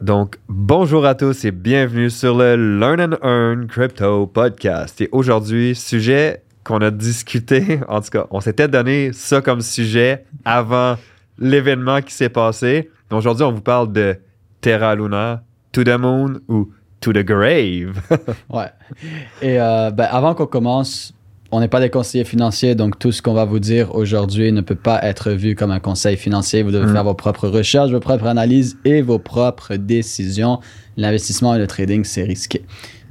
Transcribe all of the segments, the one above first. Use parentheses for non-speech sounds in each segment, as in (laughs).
Donc, bonjour à tous et bienvenue sur le Learn and Earn Crypto Podcast. Et aujourd'hui, sujet qu'on a discuté, (laughs) en tout cas, on s'était donné ça comme sujet avant l'événement qui s'est passé. Aujourd'hui, on vous parle de Terra Luna, To the Moon ou To the Grave. (laughs) ouais. Et euh, ben, avant qu'on commence, on n'est pas des conseillers financiers, donc tout ce qu'on va vous dire aujourd'hui ne peut pas être vu comme un conseil financier. Vous devez Mm. faire vos propres recherches, vos propres analyses et vos propres décisions. L'investissement et le trading, c'est risqué.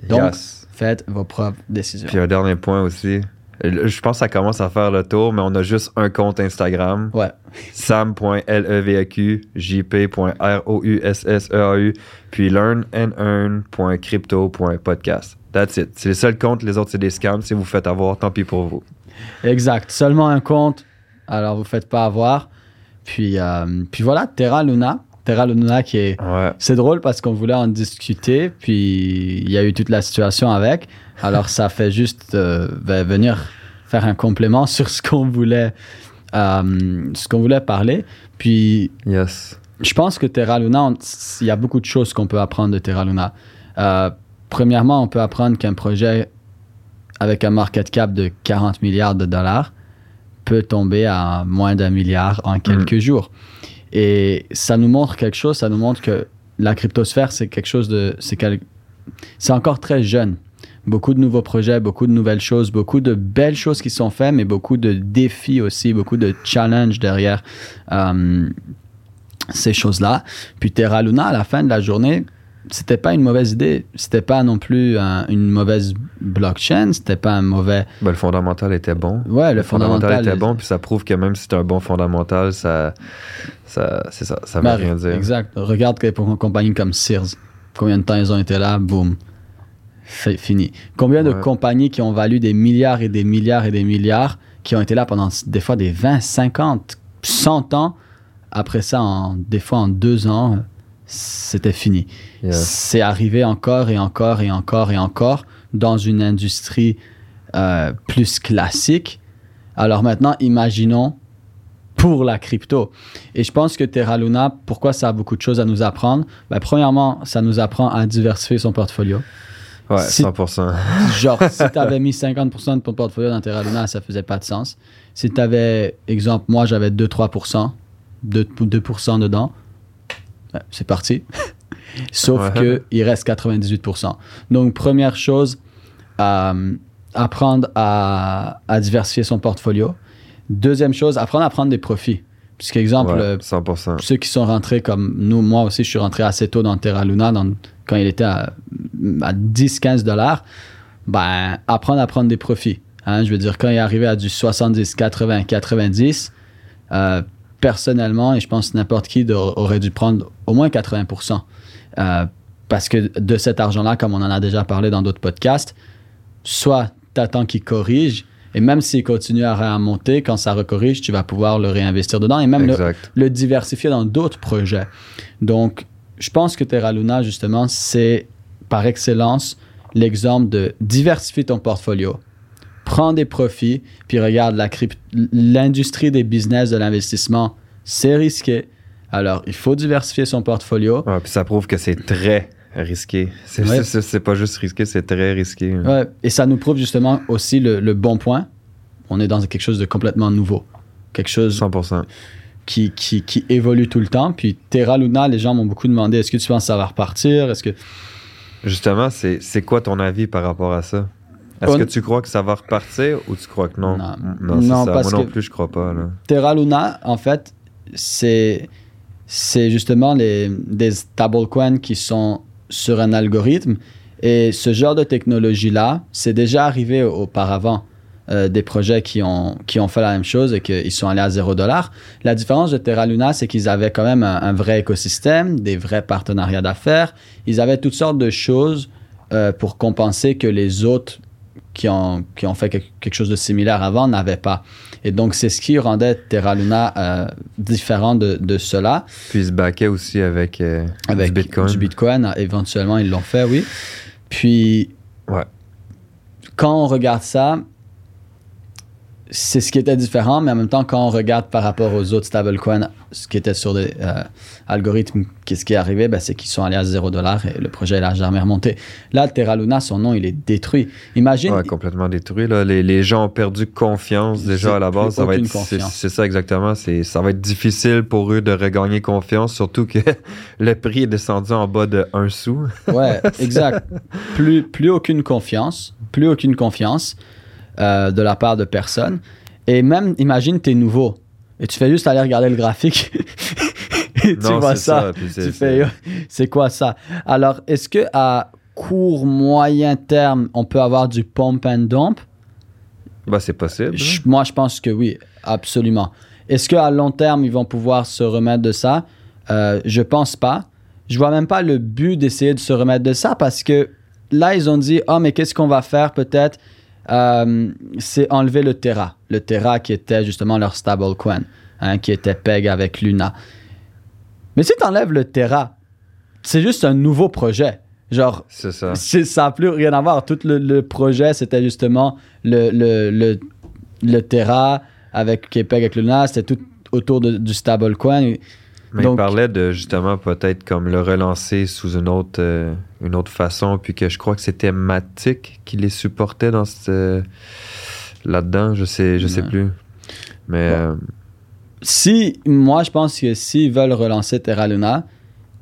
Donc, Yes. faites vos propres décisions. Puis un dernier point aussi. Je pense que ça commence à faire le tour, mais on a juste un compte Instagram. Ouais. (laughs) sam.leveq, jp.roussseau, puis learnandearn.crypto.podcast. That's it. C'est les seuls comptes, les autres, c'est des scams. Si vous faites avoir, tant pis pour vous. Exact. Seulement un compte, alors vous ne faites pas avoir. Puis, euh, puis voilà, Terra Luna. Terra Luna qui est Ouais. C'est drôle parce qu'on voulait en discuter, puis il y a eu toute la situation avec. Alors, ça fait juste euh, ben, venir faire un complément (laughs) sur ce qu'on voulait, euh, ce qu'on voulait parler. Puis, Yes. je pense que Terra Luna, il y a beaucoup de choses qu'on peut apprendre de Terra Luna. Premièrement, on peut apprendre qu'un projet avec un market cap de 40 milliards de dollars peut tomber à moins d'un milliard en quelques jours. Et ça nous montre quelque chose, ça nous montre que la cryptosphère, c'est quelque chose de... C'est quel- c'est encore très jeune. Beaucoup de nouveaux projets, beaucoup de nouvelles choses, beaucoup de belles choses qui sont faites, mais beaucoup de défis aussi, beaucoup de challenges derrière euh, ces choses-là. Puis Terra Luna, à la fin de la journée, c'était pas une mauvaise idée. C'était pas non plus un- une mauvaise blockchain. C'était pas un mauvais. Ben, le fondamental était bon. Ouais, le, Le fondamental, fondamental, était bon, puis ça prouve que même si c'est un bon fondamental, ça, ça, c'est ça, ça veut Ben, rien dire. Exact. Regarde pour une compagnie comme Sears, combien de temps ils ont été là, boum, fini. Combien de compagnies qui ont valu des milliards et des milliards et des milliards, qui ont été là pendant des fois des 20, 50, 100 ans, après ça, en, des fois en deux ans, c'était fini. C'est arrivé encore et encore et encore et encore dans une industrie euh, plus classique. Alors maintenant, imaginons pour la crypto. Et je pense que Terra Luna, pourquoi ça a beaucoup de choses à nous apprendre? Ben, Premièrement, ça nous apprend à diversifier son portfolio. Ouais, Si- 100%. (laughs) Genre, si (laughs) tu avais mis 50% de ton portfolio dans Terra Luna, ça faisait pas de sens. Si tu avais, exemple, moi j'avais 2-3%, 2%, 2% dedans, c'est parti. (laughs) Sauf Ouais. que il reste 98%. Donc, première chose, euh, apprendre à, à diversifier son portfolio. Deuxième chose, apprendre à prendre des profits. Ouais, euh, 100%. ceux qui sont rentrés comme nous, moi aussi, je suis rentré assez tôt dans Terra Luna dans- quand il était à, à 10-15 dollars. Ben, apprendre à prendre des profits. Hein, je veux dire, quand il est arrivé à du 70, 80, 90, euh, personnellement, et je pense que n'importe qui de- aurait dû prendre au moins 80 Euh, Parce que de cet argent-là, comme on en a déjà parlé dans d'autres podcasts, soit tu attends qu'il corrige, et même s'il continue à monter, quand ça recorrige, tu vas pouvoir le réinvestir dedans et même le, le diversifier dans d'autres projets. Donc, je pense que Terra Luna, justement, c'est par excellence l'exemple de diversifier ton portfolio, prends des profits, puis regarde la l'industrie des business de l'investissement, c'est risqué. Alors, il faut diversifier son portfolio. Ouais, puis ça prouve que c'est très risqué. C'est Ouais. pas juste risqué, c'est très risqué. Ouais, et ça nous prouve justement aussi le, le bon point. On est dans quelque chose de complètement nouveau. Quelque chose 100%. qui, qui, qui évolue tout le temps. Puis Terra Luna, les gens m'ont beaucoup demandé est-ce que tu penses que ça va repartir? Est-ce que Justement, c'est quoi ton avis par rapport à ça? Est-ce On- que tu crois que ça va repartir ou tu crois que non? Non. Non, ça. parce Moi non plus, je crois pas. Là. Terra Luna, en fait, c'est c'est justement les, des stablecoins qui sont sur un algorithme. Et ce genre de technologie-là, c'est déjà arrivé auparavant. euh, des projets qui ont, qui ont fait la même chose et qu'ils sont allés à 0 dollar. La différence de Terra Luna, c'est qu'ils avaient quand même un, un vrai écosystème, des vrais partenariats d'affaires. Ils avaient toutes sortes de choses euh, pour compenser que les autres qui ont, qui ont fait quelque, chose de similaire avant n'avaient pas. Et donc, c'est ce qui rendait Terra Luna euh, différent de, de cela. Puis ils se baquaient aussi avec, euh, Avec du Bitcoin. Du Bitcoin, éventuellement, ils l'ont fait, oui. Puis, Ouais. quand on regarde ça, c'est ce qui était différent, mais en même temps, quand on regarde par rapport aux autres stablecoins, ce qui était sur des euh, algorithmes, qu'est-ce qui est arrivé, ben, c'est qu'ils sont allés à 0 dollar et le projet n'a jamais remonté. Là, Terra Luna, son nom, il est détruit. Imagine. Ouais, complètement détruit. Là. Les, les gens ont perdu confiance déjà à la base. Ça va être, c'est ça exactement. C'est, ça va être difficile pour eux de regagner confiance, surtout que (laughs) le prix est descendu en bas de 1 sou. Ouais, (laughs) exact. Plus, plus aucune confiance, plus aucune confiance euh, de la part de personne. Et même, imagine, tu es nouveau et tu fais juste aller regarder le graphique. (laughs) et tu Non, vois ça. tu fais, c'est quoi ça? Alors, est-ce que à court, moyen terme, on peut avoir du pump and dump? Bah, c'est possible. Je- moi, je pense que oui, absolument. Est-ce qu'à long terme, ils vont pouvoir se remettre de ça? Euh, je pense pas. Je vois même pas le but d'essayer de se remettre de ça parce que là, ils ont dit, oh, mais qu'est-ce qu'on va faire peut-être? Euh, c'est enlever le Terra. Le Terra qui était justement leur stablecoin, hein, qui était PEG avec Luna. Mais si tu enlèves le Terra, c'est juste un nouveau projet. Genre, C'est ça. ça n'a plus rien à voir. Tout le, le projet, c'était justement le, le, le, le Terra avec Québec, avec Luna. C'était tout autour de- du stablecoin. Mais Donc- il parlait de justement peut-être comme le relancer sous une autre, euh, une autre façon, puis que je crois que c'était Matic qui les supportait dans ce là-dedans, je sais, je sais plus. Mais Bon. euh, Si, moi, je pense que s'ils veulent relancer Terra Luna,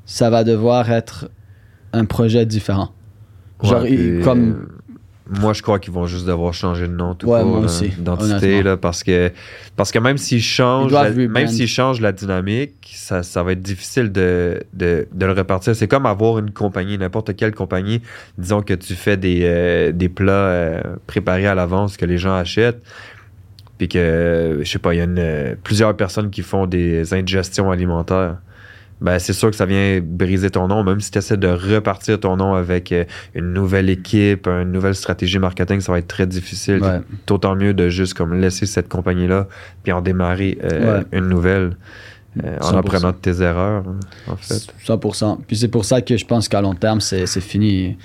ça va devoir être un projet différent. Genre, ouais, il- puis, comme- euh, moi, je crois qu'ils vont juste devoir changer de nom tout Ouais, court, d'identité, honnêtement. là, parce que parce que même s'ils Ils changent, la, même s'ils changent la dynamique, ça, ça va être difficile de, de, de le repartir. C'est comme avoir une compagnie, n'importe quelle compagnie. Disons que tu fais des, euh, des plats euh, préparés à l'avance que les gens achètent. Puis que, je sais pas, il y a une, euh, plusieurs personnes qui font des indigestions alimentaires. Ben, c'est sûr que ça vient briser ton nom, même si tu essaies de repartir ton nom avec euh, une nouvelle équipe, une nouvelle stratégie marketing, ça va être très difficile. Ouais. D'autant mieux de juste comme laisser cette compagnie-là puis en démarrer euh, Ouais. une nouvelle euh, en 100%. apprenant de tes erreurs, hein, en fait. 100%. Puis c'est pour ça que je pense qu'à long terme, c'est c'est fini.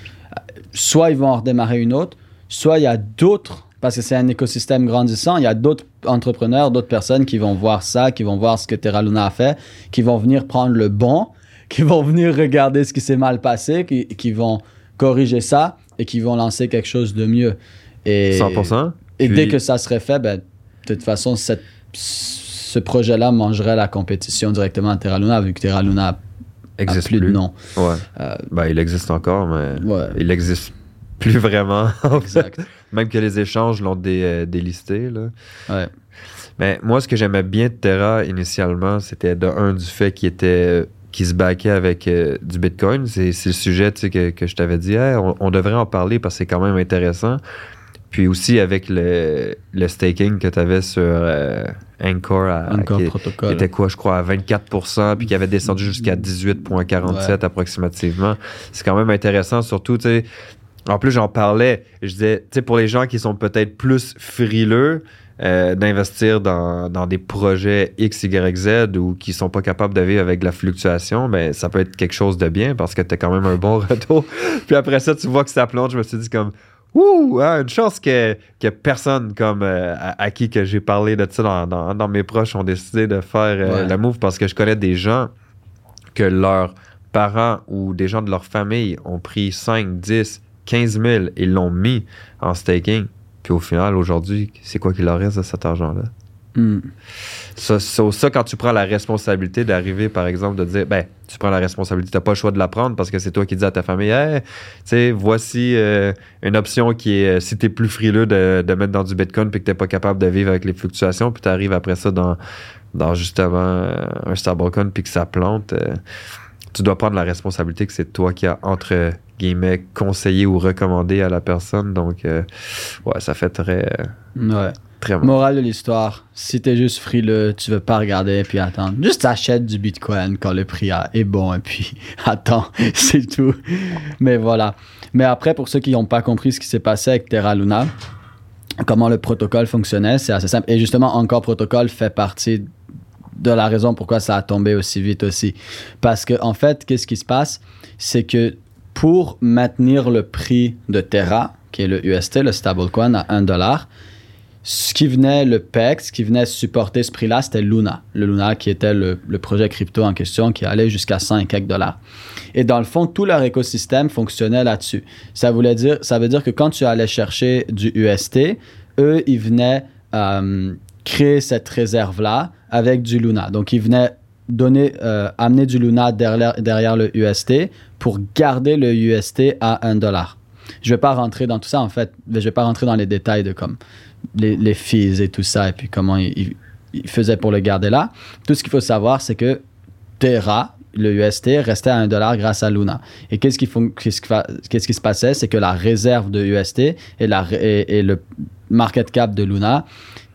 Soit ils vont en redémarrer une autre, soit il y a d'autres, parce que c'est un écosystème grandissant, il y a d'autres entrepreneurs, d'autres personnes qui vont voir ça, qui vont voir ce que Terra Luna a fait, qui vont venir prendre le bon, (laughs) qui vont venir regarder ce qui s'est mal passé, qui, qui vont corriger ça et qui vont lancer quelque chose de mieux. Et, 100%. Et Puis- dès que ça serait fait, ben, de toute façon, cette- ce projet-là mangerait la compétition directement à Terra Luna, vu que Terra Luna a existe plus, de nom. Ouais. Euh, Ben, il existe encore, mais Ouais. il existe plus vraiment. (laughs) Exact. Même que les échanges l'ont dé- euh, délisté. Là. Ouais. Mais moi, ce que j'aimais bien de Terra initialement, c'était de un du fait qu'il était qui se baquait avec euh, du Bitcoin. C'est le sujet tu sais, que, que je t'avais dit. Hey, on, on devrait en parler parce que c'est quand même intéressant. Puis aussi avec le, le staking que tu avais sur euh, Anchor, à- qui, qui était quoi, je crois, à 24% puis qui avait descendu jusqu'à 18,47 Ouais. approximativement. C'est quand même intéressant, surtout, tu sais. En plus, j'en parlais. Je disais, tu sais, pour les gens qui sont peut-être plus frileux euh, d'investir dans, dans des projets X, Y, Z ou qui sont pas capables de vivre avec la fluctuation, ben, ça peut être quelque chose de bien parce que tu as quand même un bon (laughs) retour. puis après ça, tu vois que ça plonge. Je me suis dit, comme, Ouh, hein, une chance que, que personne comme euh, à, à qui que j'ai parlé de ça dans, dans, dans mes proches ont décidé de faire euh, Ouais. le move parce que je connais des gens que leurs parents ou des gens de leur famille ont pris 5, 10, 15 000 et l'ont mis en staking. Puis au final, aujourd'hui, c'est quoi qu'il leur reste de cet argent-là? Hmm. Ça, ça, ça, quand tu prends la responsabilité d'arriver, par exemple, de dire, ben, tu prends la responsabilité, tu n'as pas le choix de la prendre parce que c'est toi qui dis à ta famille, hey, tu sais, voici euh, une option qui est, euh, si tu es plus frileux de, de mettre dans du Bitcoin puis que tu n'es pas capable de vivre avec les fluctuations, puis tu arrives après ça dans, dans justement euh, un stablecoin puis que ça plante, euh, tu dois prendre la responsabilité que c'est toi qui as, entre guillemets, conseillé ou recommandé à la personne. Donc, euh, ouais, ça fait très, Ouais. très mal. Morale de l'histoire, si t'es juste frileux, tu veux pas regarder et puis attendre. Juste achète du Bitcoin quand le prix est bon et puis (laughs) attends, (laughs) c'est tout. Mais voilà. Mais après, pour ceux qui n'ont pas compris ce qui s'est passé avec Terra Luna, comment le protocole fonctionnait, c'est assez simple. Et justement, Encore Protocol fait partie de la raison pourquoi ça a tombé aussi vite aussi. Parce que en fait, qu'est-ce qui se passe? C'est que pour maintenir le prix de Terra, qui est le UST, le stablecoin, à 1 dollar, ce qui venait, le PEC, ce qui venait supporter ce prix-là, c'était Luna. Le Luna qui était le, le, projet crypto en question qui allait jusqu'à 100 et quelques dollars. Et dans le fond, tout leur écosystème fonctionnait là-dessus. Ça, voulait dire, ça veut dire que quand tu allais chercher du UST, eux, ils venaient euh, créer cette réserve-là avec du Luna. Donc, ils venaient donner, euh, amener du Luna derrière, le UST pour garder le UST à 1 dollar. Je ne vais pas rentrer dans tout ça, en fait. Je ne vais pas rentrer dans les détails de comme les, fees et tout ça, et puis comment ils, ils faisaient pour le garder là. Tout ce qu'il faut savoir, c'est que Terra, le UST restait à 1 dollar grâce à Luna. Et qu'est-ce qui, se passait? C'est que la réserve de UST et, le market cap de Luna,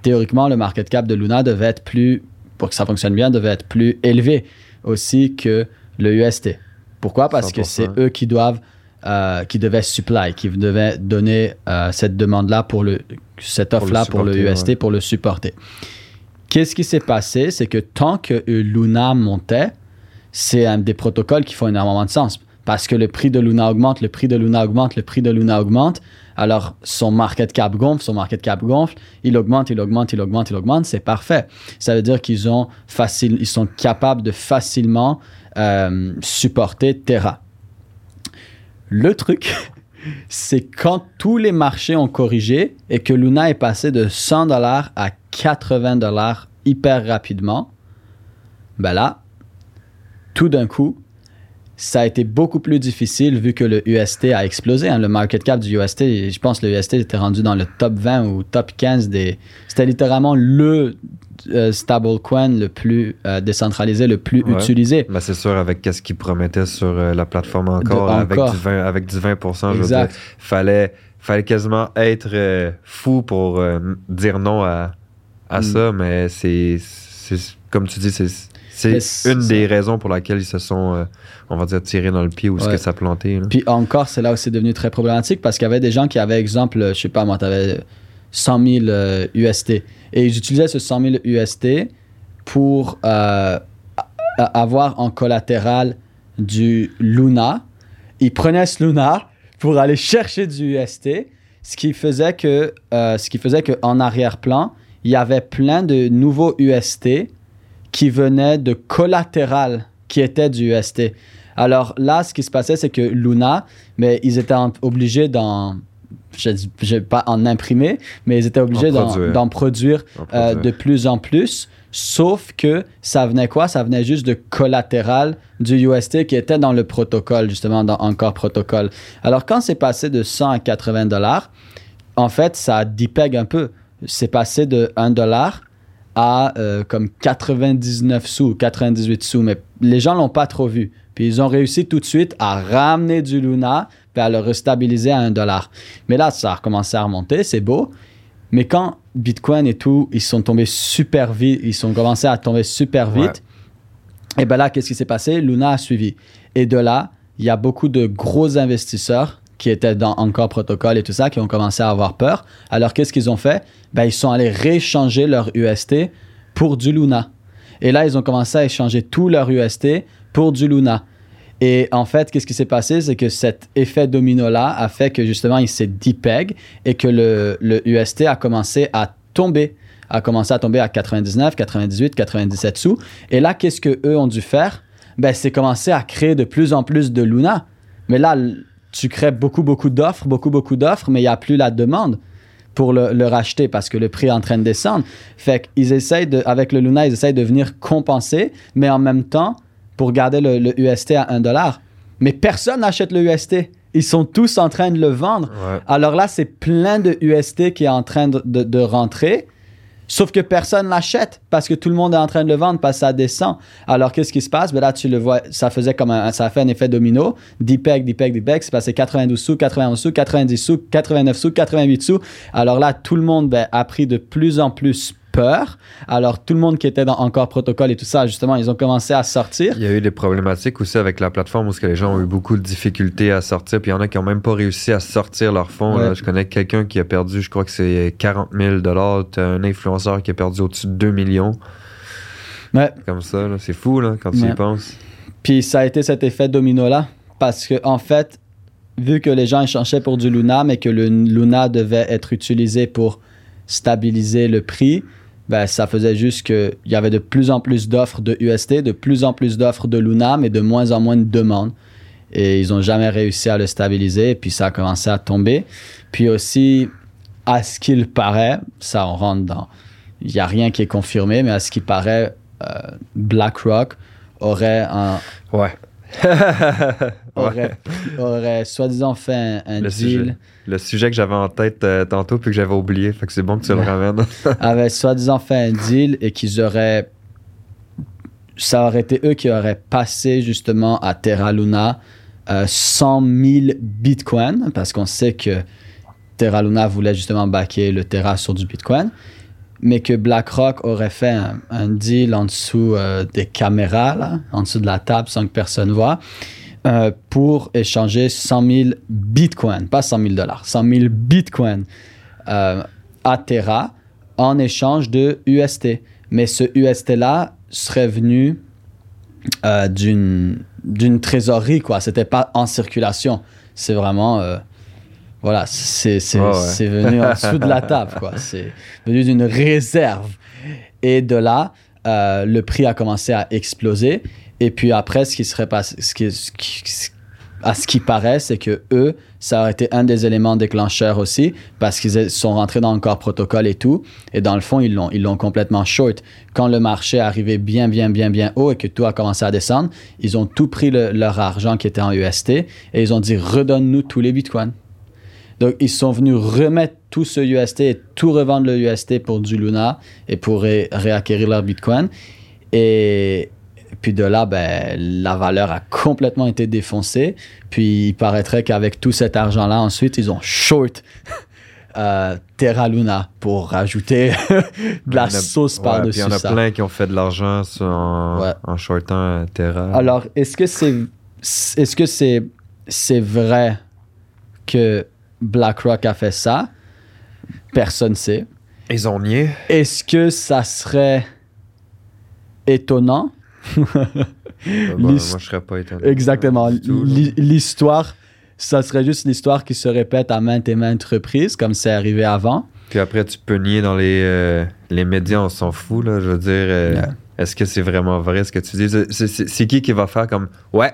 théoriquement, le market cap de Luna devait être plus, pour que ça fonctionne bien, devait être plus élevé aussi que le UST. Pourquoi? Parce 100%. que c'est eux qui doivent, euh, qui devaient supply, qui devaient donner euh, cette demande-là pour le, cette offre-là pour, le, pour le UST, ouais. pour le supporter. Qu'est-ce qui s'est passé? C'est que tant que Luna montait, c'est un des protocoles qui font énormément de sens. Parce que le prix de Luna augmente, le prix de Luna augmente, le prix de Luna augmente. Alors, son market cap gonfle, son market cap gonfle, il augmente, il augmente, il augmente, il augmente, c'est parfait. Ça veut dire qu'ils ont facile, ils sont capables de facilement euh, supporter Terra. Le truc, (laughs) c'est quand tous les marchés ont corrigé et que Luna est passé de 100 dollars à 80 dollars hyper rapidement, ben là, tout d'un coup, ça a été beaucoup plus difficile vu que le UST a explosé. Hein. Le market cap du UST, je pense que le UST était rendu dans le top 20 ou top 15 des. C'était littéralement le euh, stablecoin le plus euh, décentralisé, le plus ouais. utilisé. Ben c'est sûr, avec ce qu'ils promettaient sur euh, la plateforme encore, De, avec. Du 20, avec du 20%, je veux dire, fallait, fallait quasiment être fou pour dire non à, à mm. ça, mais c'est comme tu dis, c'est c'est une des raisons pour laquelle ils se sont, euh, on va dire, tirés dans le pied ou ce que ça a planté. Là. Puis encore, c'est là où c'est devenu très problématique parce qu'il y avait des gens qui avaient, exemple, je sais pas moi, tu avais 100 000 euh, UST et ils utilisaient ce 100 000 UST pour euh, avoir en collatéral du Luna. Ils prenaient ce Luna pour aller chercher du UST, ce qui faisait que, ce qui faisait qu'en arrière-plan, il y avait plein de nouveaux UST qui venait de collatéral qui était du UST. Alors là, ce qui se passait, c'est que Luna, mais ils étaient obligés d'en je vais pas en imprimer, mais ils étaient obligés d'en produire, produire, euh, de plus en plus. Sauf que ça venait quoi? Ça venait juste de collatéral du UST qui était dans le protocole, justement, dans Encore Protocol. Alors, quand c'est passé de 100 à 80 dollars, en fait, ça dépègue un peu. C'est passé de 1 dollar à euh, comme 99 sous, 98 sous, mais les gens l'ont pas trop vu. Puis ils ont réussi tout de suite à ramener du Luna puis à le restabiliser à 1 dollar. Mais là, ça a recommencé à remonter, c'est beau. Mais quand Bitcoin et tout, ils sont tombés super vite, ils sont commencé à tomber super vite. Ouais. Et ben là, qu'est-ce qui s'est passé? Luna a suivi. Et de là, il y a beaucoup de gros investisseurs qui étaient dans encore protocole et tout ça, qui ont commencé à avoir peur. Alors, qu'est-ce qu'ils ont fait? Ben, ils sont allés rééchanger leur UST pour du Luna. Et là, ils ont commencé à échanger tout leur UST pour du Luna. Et en fait, qu'est-ce qui s'est passé? C'est que cet effet domino-là a fait que justement, il s'est depeg et que le, le UST a commencé à tomber a commencé à tomber à 99, 98, 97 sous. Et là, qu'est-ce qu'eux ont dû faire? Ben, c'est commencer à créer de plus en plus de Luna. Mais là, tu crées beaucoup, beaucoup d'offres, beaucoup, beaucoup d'offres, mais il n'y a plus la demande pour le, le, racheter parce que le prix est en train de descendre. Fait qu'ils essayent de, avec le Luna, ils essayent de venir compenser, mais en même temps, pour garder le, le UST à 1 dollar. Mais personne n'achète le UST. Ils sont tous en train de le vendre. Ouais. Alors là, c'est plein de UST qui est en train de, de, de rentrer. Sauf que personne l'achète parce que tout le monde est en train de le vendre parce que ça descend. Alors qu'est-ce qui se passe? Ben là, tu le vois, ça faisait comme un, ça a fait un effet domino. Dipeg, Dipeg, Dipeg, c'est passé 92 sous, 91 sous, 90 sous, 89 sous, 88 sous. Alors là, tout le monde ben, a pris de plus en plus peur. Alors, tout le monde qui était dans encore protocole et tout ça, justement, ils ont commencé à sortir. Il y a eu des problématiques aussi avec la plateforme où que les gens ont eu beaucoup de difficultés à sortir. Puis il y en a qui n'ont même pas réussi à sortir leur fonds. Ouais. Je connais quelqu'un qui a perdu, je crois que c'est 40 000 Tu as un influenceur qui a perdu au-dessus de 2 millions. Ouais. Comme ça, c'est fou là, quand tu ouais. y penses. Puis ça a été cet effet domino-là. Parce que, en fait, vu que les gens échangeaient pour du Luna, mais que le Luna devait être utilisé pour stabiliser le prix, ben, ça faisait juste qu'il y avait de plus en plus d'offres de UST, de plus en plus d'offres de Luna, mais de moins en moins de demandes. Et ils n'ont jamais réussi à le stabiliser, puis ça a commencé à tomber. Puis aussi, à ce qu'il paraît, ça on rentre dans. Il n'y a rien qui est confirmé, mais à ce qu'il paraît, euh, BlackRock aurait un. Ouais. (laughs) aurait, aurait soi-disant fait un, un Le deal. sujet. Le sujet que j'avais en tête euh, tantôt puis que j'avais oublié, fait que c'est bon que tu le ramènes. (laughs) avaient soi-disant fait un deal et qu'ils auraient. Ça aurait été eux qui auraient passé justement à Terra Luna euh, 100 000 bitcoins, parce qu'on sait que Terra Luna voulait justement backer le Terra sur du bitcoin, mais que BlackRock aurait fait un, un deal en dessous euh, des caméras, là, en dessous de la table sans que personne voit, euh, pour échanger 100 000 bitcoins, pas 100 000 dollars, 100 000 bitcoins euh, à Terra en échange de UST. Mais ce UST-là serait venu euh, d'une d'une trésorerie, quoi. C'était pas en circulation. C'est vraiment... voilà, c'est c'est- ouais. c'est venu en dessous de la (laughs) table, quoi. C'est venu d'une réserve. Et de là, le prix a commencé à exploser. Et puis après, ce qui serait passé, ce qui, à ce qui paraît, c'est que eux, ça aurait été un des éléments déclencheurs aussi, parce qu'ils sont rentrés dans le corps protocole et tout. Et dans le fond, ils l'ont, ils l'ont complètement short. Quand le marché est arrivé bien, bien, bien, bien haut et que tout a commencé à descendre, ils ont tout pris le- leur argent qui était en UST et ils ont dit redonne-nous tous les bitcoins. Donc, ils sont venus remettre tout ce UST et tout revendre le UST pour du Luna et pour ré- réacquérir leur Bitcoin. Et puis de là, ben, la valeur a complètement été défoncée. Puis il paraîtrait qu'avec tout cet argent-là, ensuite, ils ont short euh, Terra Luna pour rajouter (laughs) de la a- sauce ouais, par-dessus puis il y en a ça. plein qui ont fait de l'argent en, Ouais. en shortant euh, Terra. Alors, est-ce que c'est est-ce que c'est c'est vrai que BlackRock a fait ça? Personne ne sait. Ils ont nié. Est-ce que ça serait étonnant? (laughs) bah, moi, je serais pas étonné. Exactement. L'histoire, ça serait juste l'histoire qui se répète à maintes et maintes reprises, comme c'est arrivé avant. Puis après, tu peux nier dans les, euh, les médias, on s'en fout, là. Je veux dire, euh, est-ce que c'est vraiment vrai ce que tu dis? C'est- qui qui va faire comme, ouais,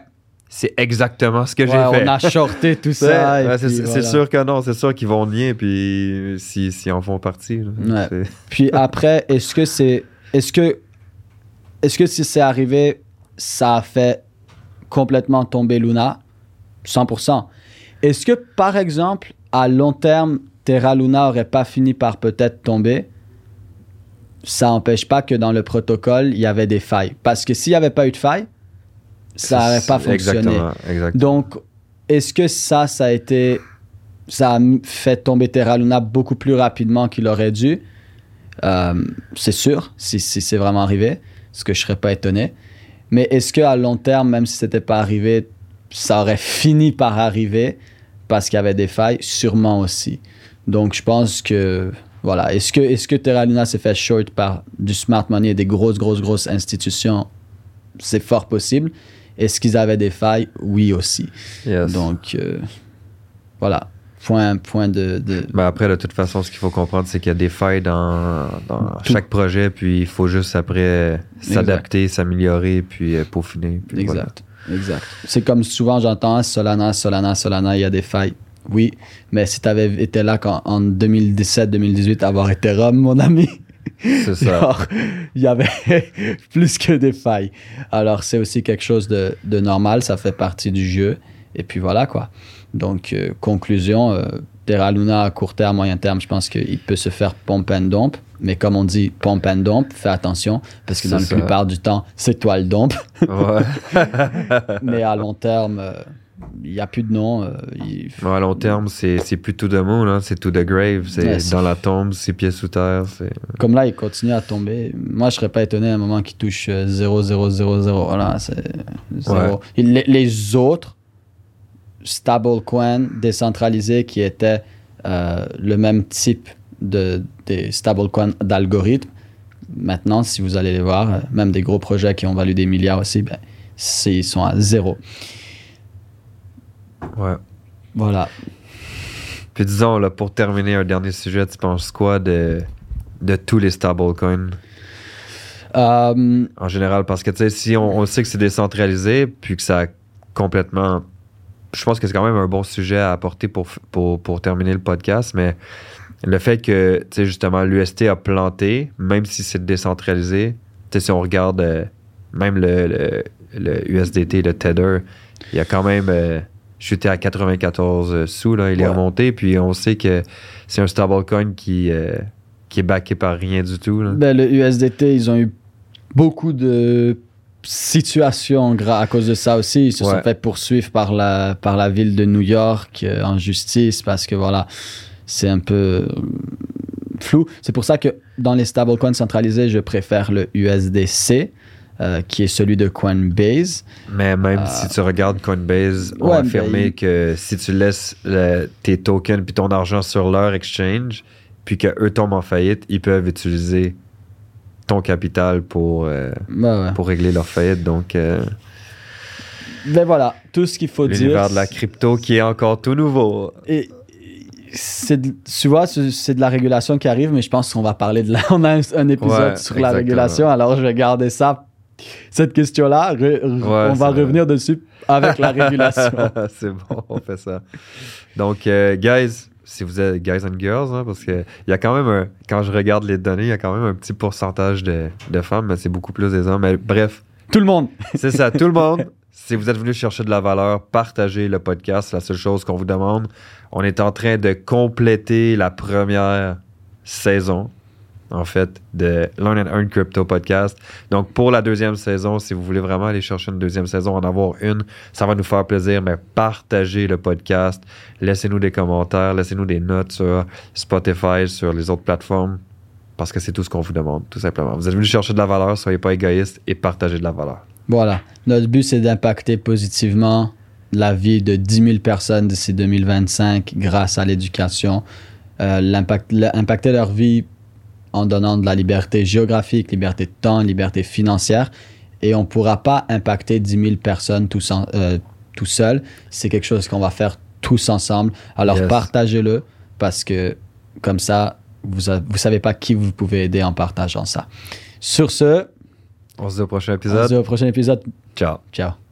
c'est exactement ce que Ouais, j'ai fait? on a shorté tout (laughs) ça. ouais, c'est voilà. sûr que non, c'est sûr qu'ils vont nier, puis s'ils si, en font partie. là. Ouais. C'est- Puis après, est-ce que c'est. Est-ce que. Est-ce que si c'est arrivé, ça a fait complètement tomber Luna? 100%. Est-ce que, par exemple, à long terme, Terra Luna aurait pas fini par peut-être tomber? Ça n'empêche pas que dans le protocole, il y avait des failles. Parce que s'il n'y avait pas eu de failles, ça n'aurait pas fonctionné. Exactement, exactement. Donc, est-ce que ça, ça a été. Ça a fait tomber Terra Luna beaucoup plus rapidement qu'il aurait dû? Euh, C'est sûr, si, si c'est vraiment arrivé, ce que je serais pas étonné. Mais est-ce qu'à long terme, même si c'était pas arrivé, ça aurait fini par arriver parce qu'il y avait des failles? Sûrement aussi. Donc, je pense que. Voilà. Est-ce que, est que Terra Luna s'est fait short par du smart money et des grosses, grosses, grosses institutions? C'est fort possible. Est-ce qu'ils avaient des failles? Oui aussi. Yes. Donc, euh, voilà. Point, point de. de- Mais après, de toute façon, ce qu'il faut comprendre, c'est qu'il y a des failles dans, dans chaque projet, puis il faut juste après s'adapter, s'améliorer, puis euh, peaufiner. puis Exact. Exact. C'est comme souvent j'entends Solana, Solana, Solana, il y a des failles. Oui, mais si tu avais été là quand, en 2017-2018, avoir été Rome, mon ami. C'est ça. (laughs) il y avait (laughs) plus que des failles. Alors, c'est aussi quelque chose de, de normal, ça fait partie du jeu. Et puis voilà, quoi. Donc, euh, conclusion, euh, Terra Luna à court terme, moyen terme, je pense qu'il peut se faire pomp and dump. Mais comme on dit pomp and dump, fais attention, parce que C'est dans la plupart du temps, c'est toi le dump. Ouais. (laughs) Mais à long terme, euh, il n'y a plus de nom. euh, Bon, à long terme, c'est c'est plus to the moon, hein, c'est to the grave, c'est Ouais, c'est- dans la tombe, c'est pieds sous terre. c'est- Comme là, il continue à tomber. Moi, je serais pas étonné à un moment qu'il touche euh, 0,000. Voilà, c'est zéro. Ouais. Et Les, les autres stablecoins décentralisés qui étaient euh, le même type de, des stablecoins d'algorithmes, maintenant, si vous allez les voir, euh, même des gros projets qui ont valu des milliards aussi, ben, ils sont à zéro. Ouais. Voilà. Puis disons, là, pour terminer, un dernier sujet, tu penses quoi de, de tous les stablecoins? Euh, en général? Parce que, si on, on sait que c'est décentralisé, puis que ça a complètement. Je pense que c'est quand même un bon sujet à apporter pour, pour, pour terminer le podcast, mais le fait que, tu sais, justement, l'UST a planté, même si c'est décentralisé, tu sais, si on regarde euh, même le, le, le USDT, le Tether, il a quand même euh, chuté à 94 sous, là, il est remonté, puis on sait que c'est un stablecoin qui, euh, qui est backé par rien du tout. là. ben, le USDT, ils ont eu beaucoup de situations gra- à cause de ça aussi. Ils se Ouais. sont fait poursuivre par la, par la ville de New York euh, en justice parce que voilà, c'est un peu euh, flou. C'est pour ça que dans les stablecoins centralisés, je préfère le USDC. euh, qui est celui de Coinbase. Mais même Euh, si tu regardes Coinbase, ont ouais, affirmé ben, que si tu laisses le- tes tokens puis ton argent sur leur exchange, puis qu'eux tombent en faillite, ils peuvent utiliser ton capital pour, euh, ouais. pour régler leur faillite. Donc, euh, Ben voilà, tout ce qu'il faut dire. l'univers de la crypto qui est encore tout nouveau. Et c'est de- tu vois, c'est de la régulation qui arrive, mais je pense qu'on va parler de la. (laughs) On a un, épisode Ouais, sur la régulation, alors je vais garder ça. Cette question-là, Ouais, on va revenir dessus avec la régulation. (laughs) c'est bon, on fait ça. Donc, euh, guys, si vous êtes guys and girls, hein, parce que il y a quand même un, quand je regarde les données, il y a quand même un petit pourcentage de, de femmes, mais c'est beaucoup plus des hommes. Mais bref, Tout le monde. (laughs) c'est ça, tout le monde. Si vous êtes venu chercher de la valeur, partagez le podcast. C'est la seule chose qu'on vous demande. On est en train de compléter la première saison, en fait, de Learn and Earn Crypto Podcast. Donc, pour la deuxième saison, si vous voulez vraiment aller chercher une deuxième saison, en avoir une, ça va nous faire plaisir, mais partagez le podcast. Laissez-nous des commentaires, laissez-nous des notes sur Spotify, sur les autres plateformes, parce que c'est tout ce qu'on vous demande, tout simplement. Vous êtes venu chercher de la valeur, soyez pas égoïste et partagez de la valeur. Voilà. Notre but, c'est d'impacter positivement la vie de 10 000 personnes d'ici 2025 grâce à l'éducation. Euh, impacter leur vie en donnant de la liberté géographique, liberté de temps, liberté financière. Et on ne pourra pas impacter 10 000 personnes tout, euh, tout seul. C'est quelque chose qu'on va faire tous ensemble. Alors Yes. partagez-le parce que comme ça, vous ne savez pas qui vous pouvez aider en partageant ça. Sur ce, On se dit au prochain on se épisode. dit au prochain épisode. Ciao. Ciao.